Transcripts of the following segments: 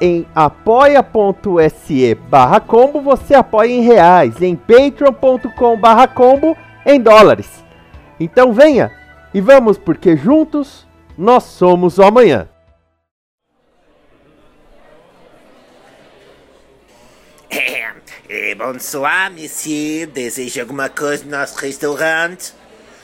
Em apoia.se barra combo você apoia em reais, em patreon.com barra combo em dólares. Então venha e vamos porque juntos nós somos o amanhã. Eh, bonsoir, monsieur. Deseja alguma coisa no nosso restaurante?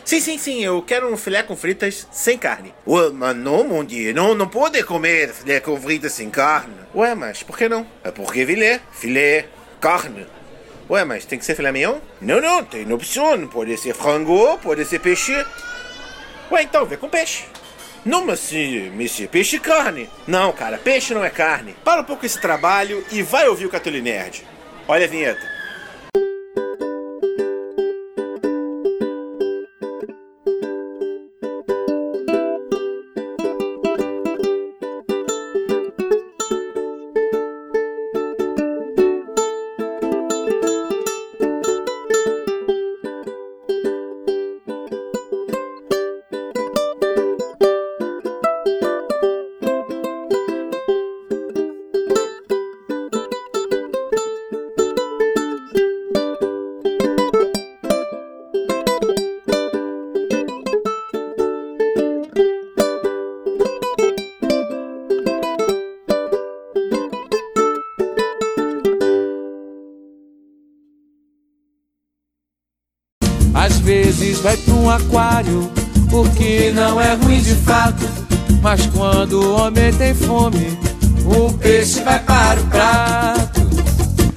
Sim, sim, sim, eu quero um filé com fritas sem carne. Ué, mas não, mon não, não pode comer filé com fritas sem carne. Ué, mas por que não? É porque filé, filé, carne. Ué, mas tem que ser filé mignon? Não, não, tem opção. Pode ser frango, pode ser peixe. Ué, então vê com peixe. Não, monsieur, monsieur, peixe e carne. Não, cara, peixe não é carne. Para um pouco esse trabalho e vai ouvir o Catoli Nerd. Olha a vinheta. Às vezes vai pra um aquário, o que não é ruim de fato. Mas quando o homem tem fome, o peixe vai para o prato.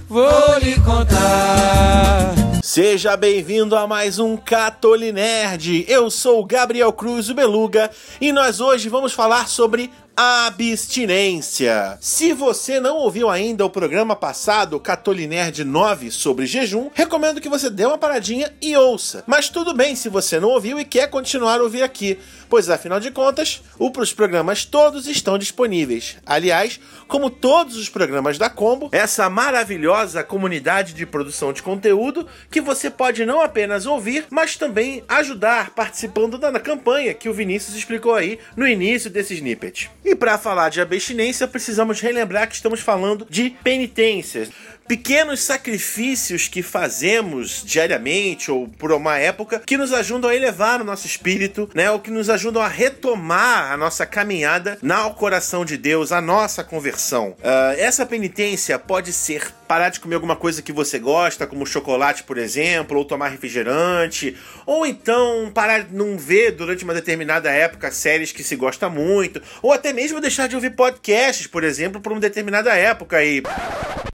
Vou lhe contar. Seja bem-vindo a mais um Catoli Nerd. Eu sou o Gabriel Cruz, o Beluga, e nós hoje vamos falar sobre abstinência. Se você não ouviu ainda o programa passado, Catoli Nerd 9, sobre jejum, recomendo que você dê uma paradinha e ouça. Mas tudo bem se você não ouviu e quer continuar a ouvir aqui, pois afinal de contas, os programas todos estão disponíveis. Aliás, como todos os programas da Combo, essa maravilhosa comunidade de produção de conteúdo que você pode não apenas ouvir, mas também ajudar participando da campanha que o Vinícius explicou aí no início desse snippet. E para falar de abstinência, precisamos relembrar que estamos falando de penitências. Pequenos sacrifícios que fazemos diariamente ou por uma época que nos ajudam a elevar o nosso espírito, né? Ou que nos ajudam a retomar a nossa caminhada no coração de Deus, a nossa conversão. Uh, essa penitência pode ser parar de comer alguma coisa que você gosta, como chocolate, por exemplo, ou tomar refrigerante, ou então parar de não ver durante uma determinada época séries que se gosta muito, ou até mesmo deixar de ouvir podcasts, por exemplo, por uma determinada época aí.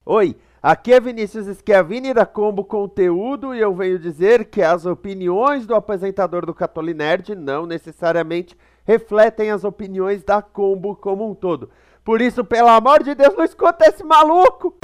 Oi, aqui é Vinícius Schiavini da Combo Conteúdo e eu venho dizer que as opiniões do apresentador do Catoli Nerd não necessariamente refletem as opiniões da Combo como um todo. Por isso, pelo amor de Deus, não escuta esse maluco!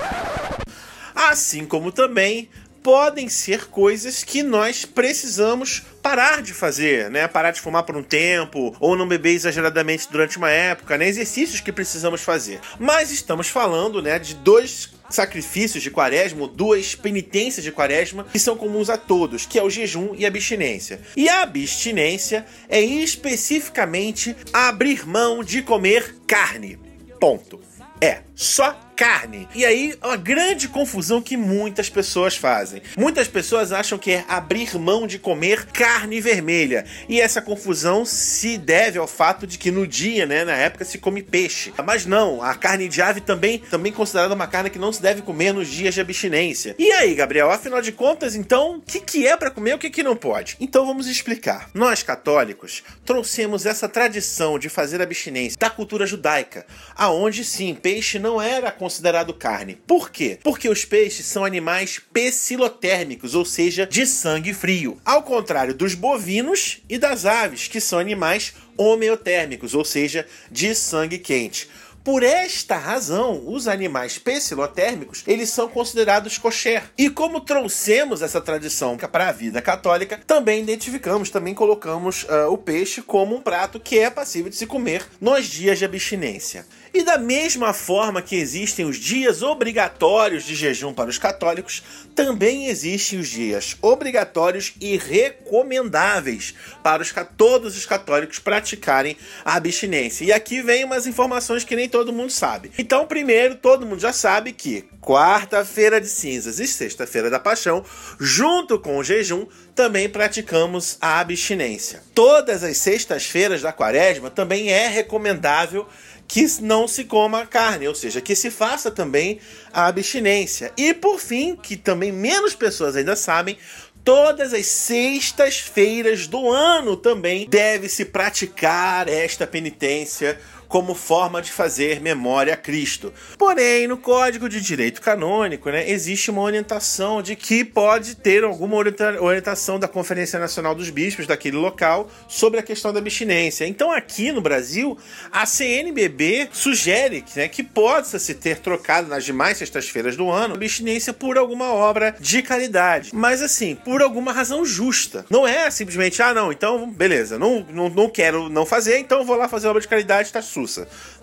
Assim como também podem ser coisas que nós precisamos parar de fazer, né? Parar de fumar por um tempo, ou não beber exageradamente durante uma época, né? Exercícios que precisamos fazer. Mas estamos falando, né, de dois sacrifícios de quaresma, duas penitências de quaresma que são comuns a todos, que é o jejum e a abstinência. E a abstinência é especificamente abrir mão de comer carne. Ponto. É, só carne. E aí, uma grande confusão que muitas pessoas fazem. Muitas pessoas acham que é abrir mão de comer carne vermelha. E essa confusão se deve ao fato de que no dia, né, na época, se come peixe. Mas não, a carne de ave também, também considerada uma carne que não se deve comer nos dias de abstinência. E aí, Gabriel, afinal de contas, então, o que, que é para comer e o que, que não pode? Então vamos explicar. Nós, católicos, trouxemos essa tradição de fazer abstinência da cultura judaica, aonde sim, peixe não era considerado carne. Por quê? Porque os peixes são animais pecilotérmicos, ou seja, de sangue frio. Ao contrário dos bovinos e das aves, que são animais homeotérmicos, ou seja, de sangue quente. Por esta razão, os animais pecilotérmicos, eles são considerados kosher. E como trouxemos essa tradição para a vida católica, também identificamos, também colocamos uh, o peixe como um prato que é passível de se comer nos dias de abstinência. E da mesma forma que existem os dias obrigatórios de jejum para os católicos, também existem os dias obrigatórios e recomendáveis para os, todos os católicos praticarem a abstinência. E aqui vem umas informações que nem todo mundo sabe. Então, primeiro, todo mundo já sabe que quarta-feira de cinzas e sexta-feira da paixão, junto com o jejum, também praticamos a abstinência. Todas as sextas-feiras da quaresma também é recomendável que não se coma carne, ou seja, que se faça também a abstinência. E por fim, que também menos pessoas ainda sabem, todas as sextas-feiras do ano também deve-se praticar esta penitência como forma de fazer memória a Cristo. Porém, no Código de Direito Canônico, né, existe uma orientação de que pode ter alguma orientação da Conferência Nacional dos Bispos daquele local sobre a questão da abstinência. Então, aqui no Brasil, a CNBB sugere né, que possa se ter trocado nas demais sextas-feiras do ano abstinência por alguma obra de caridade. Mas, assim, por alguma razão justa. Não é simplesmente, ah, não, então, beleza, não, não, não quero não fazer, então vou lá fazer obra de caridade, tá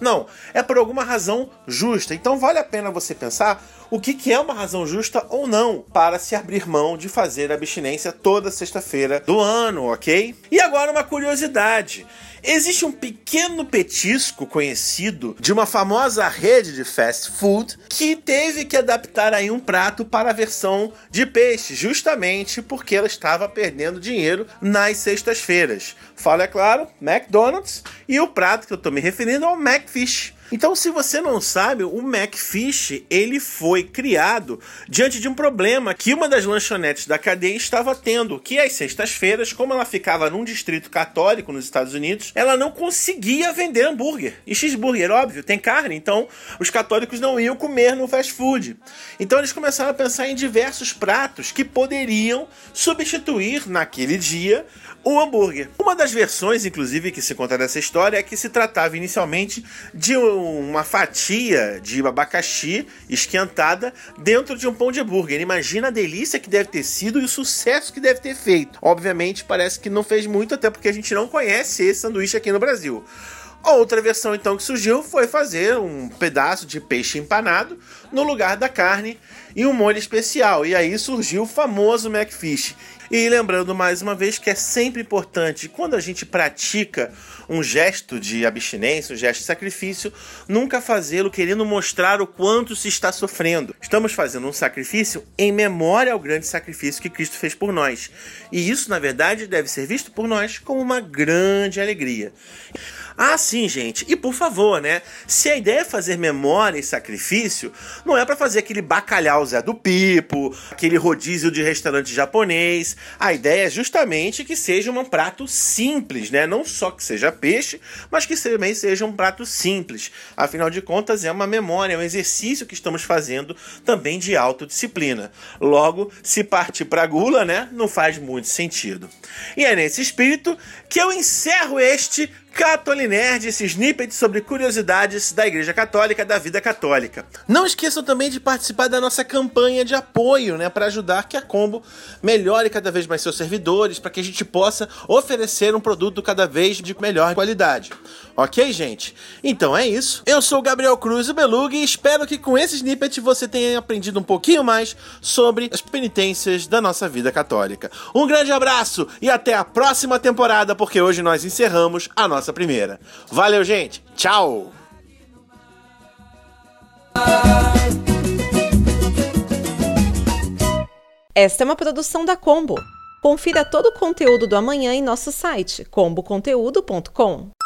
Não, é por alguma razão justa. Então vale a pena você pensar o que, que é uma razão justa ou não para se abrir mão de fazer abstinência toda sexta-feira do ano, ok? E agora uma curiosidade. Existe um pequeno petisco conhecido de uma famosa rede de fast food que teve que adaptar aí um prato para a versão de peixe, justamente porque ela estava perdendo dinheiro nas sextas-feiras. Fala, é claro, McDonald's e o prato que eu estou me referindo é o McFish. Então, se você não sabe, o McFish ele foi criado diante de um problema que uma das lanchonetes da cadeia estava tendo, que às sextas-feiras, como ela ficava num distrito católico nos Estados Unidos, ela não conseguia vender hambúrguer. E cheeseburger, óbvio, tem carne, então os católicos não iam comer no fast food. Então eles começaram a pensar em diversos pratos que poderiam substituir naquele dia o hambúrguer. Uma das versões, inclusive, que se conta dessa história é que se tratava inicialmente de uma fatia de abacaxi esquentada dentro de um pão de hambúrguer. Imagina a delícia que deve ter sido e o sucesso que deve ter feito. Obviamente, parece que não fez muito, até porque a gente não conhece esse sanduíche aqui no Brasil. Outra versão então que surgiu foi fazer um pedaço de peixe empanado no lugar da carne e um molho especial. E aí surgiu o famoso McFish. E lembrando mais uma vez que é sempre importante, quando a gente pratica um gesto de abstinência, um gesto de sacrifício, nunca fazê-lo querendo mostrar o quanto se está sofrendo. Estamos fazendo um sacrifício em memória ao grande sacrifício que Cristo fez por nós. E isso, na verdade, deve ser visto por nós como uma grande alegria. Ah, sim, gente. E por favor, né? Se a ideia é fazer memória e sacrifício, não é para fazer aquele bacalhau Zé do Pipo, aquele rodízio de restaurante japonês. A ideia é justamente que seja um prato simples, né? Não só que seja peixe, mas que também seja um prato simples. Afinal de contas, é uma memória, é um exercício que estamos fazendo também de autodisciplina. Logo, se partir para gula, né? Não faz muito sentido. E é nesse espírito que eu encerro este Catolinerd, esse snippet sobre curiosidades da Igreja Católica, da vida católica. Não esqueçam também de participar da nossa campanha de apoio, né, para ajudar que a Combo melhore cada vez mais seus servidores, para que a gente possa oferecer um produto cada vez de melhor qualidade. Ok, gente? Então é isso. Eu sou o Gabriel Cruz, o Beluga, e espero que com esse snippet você tenha aprendido um pouquinho mais sobre as penitências da nossa vida católica. Um grande abraço e até a próxima temporada, porque hoje nós encerramos a nossa primeira. Valeu, gente. Tchau. Esta é uma produção da Combo. Confira todo o conteúdo do amanhã em nosso site comboconteúdo.com.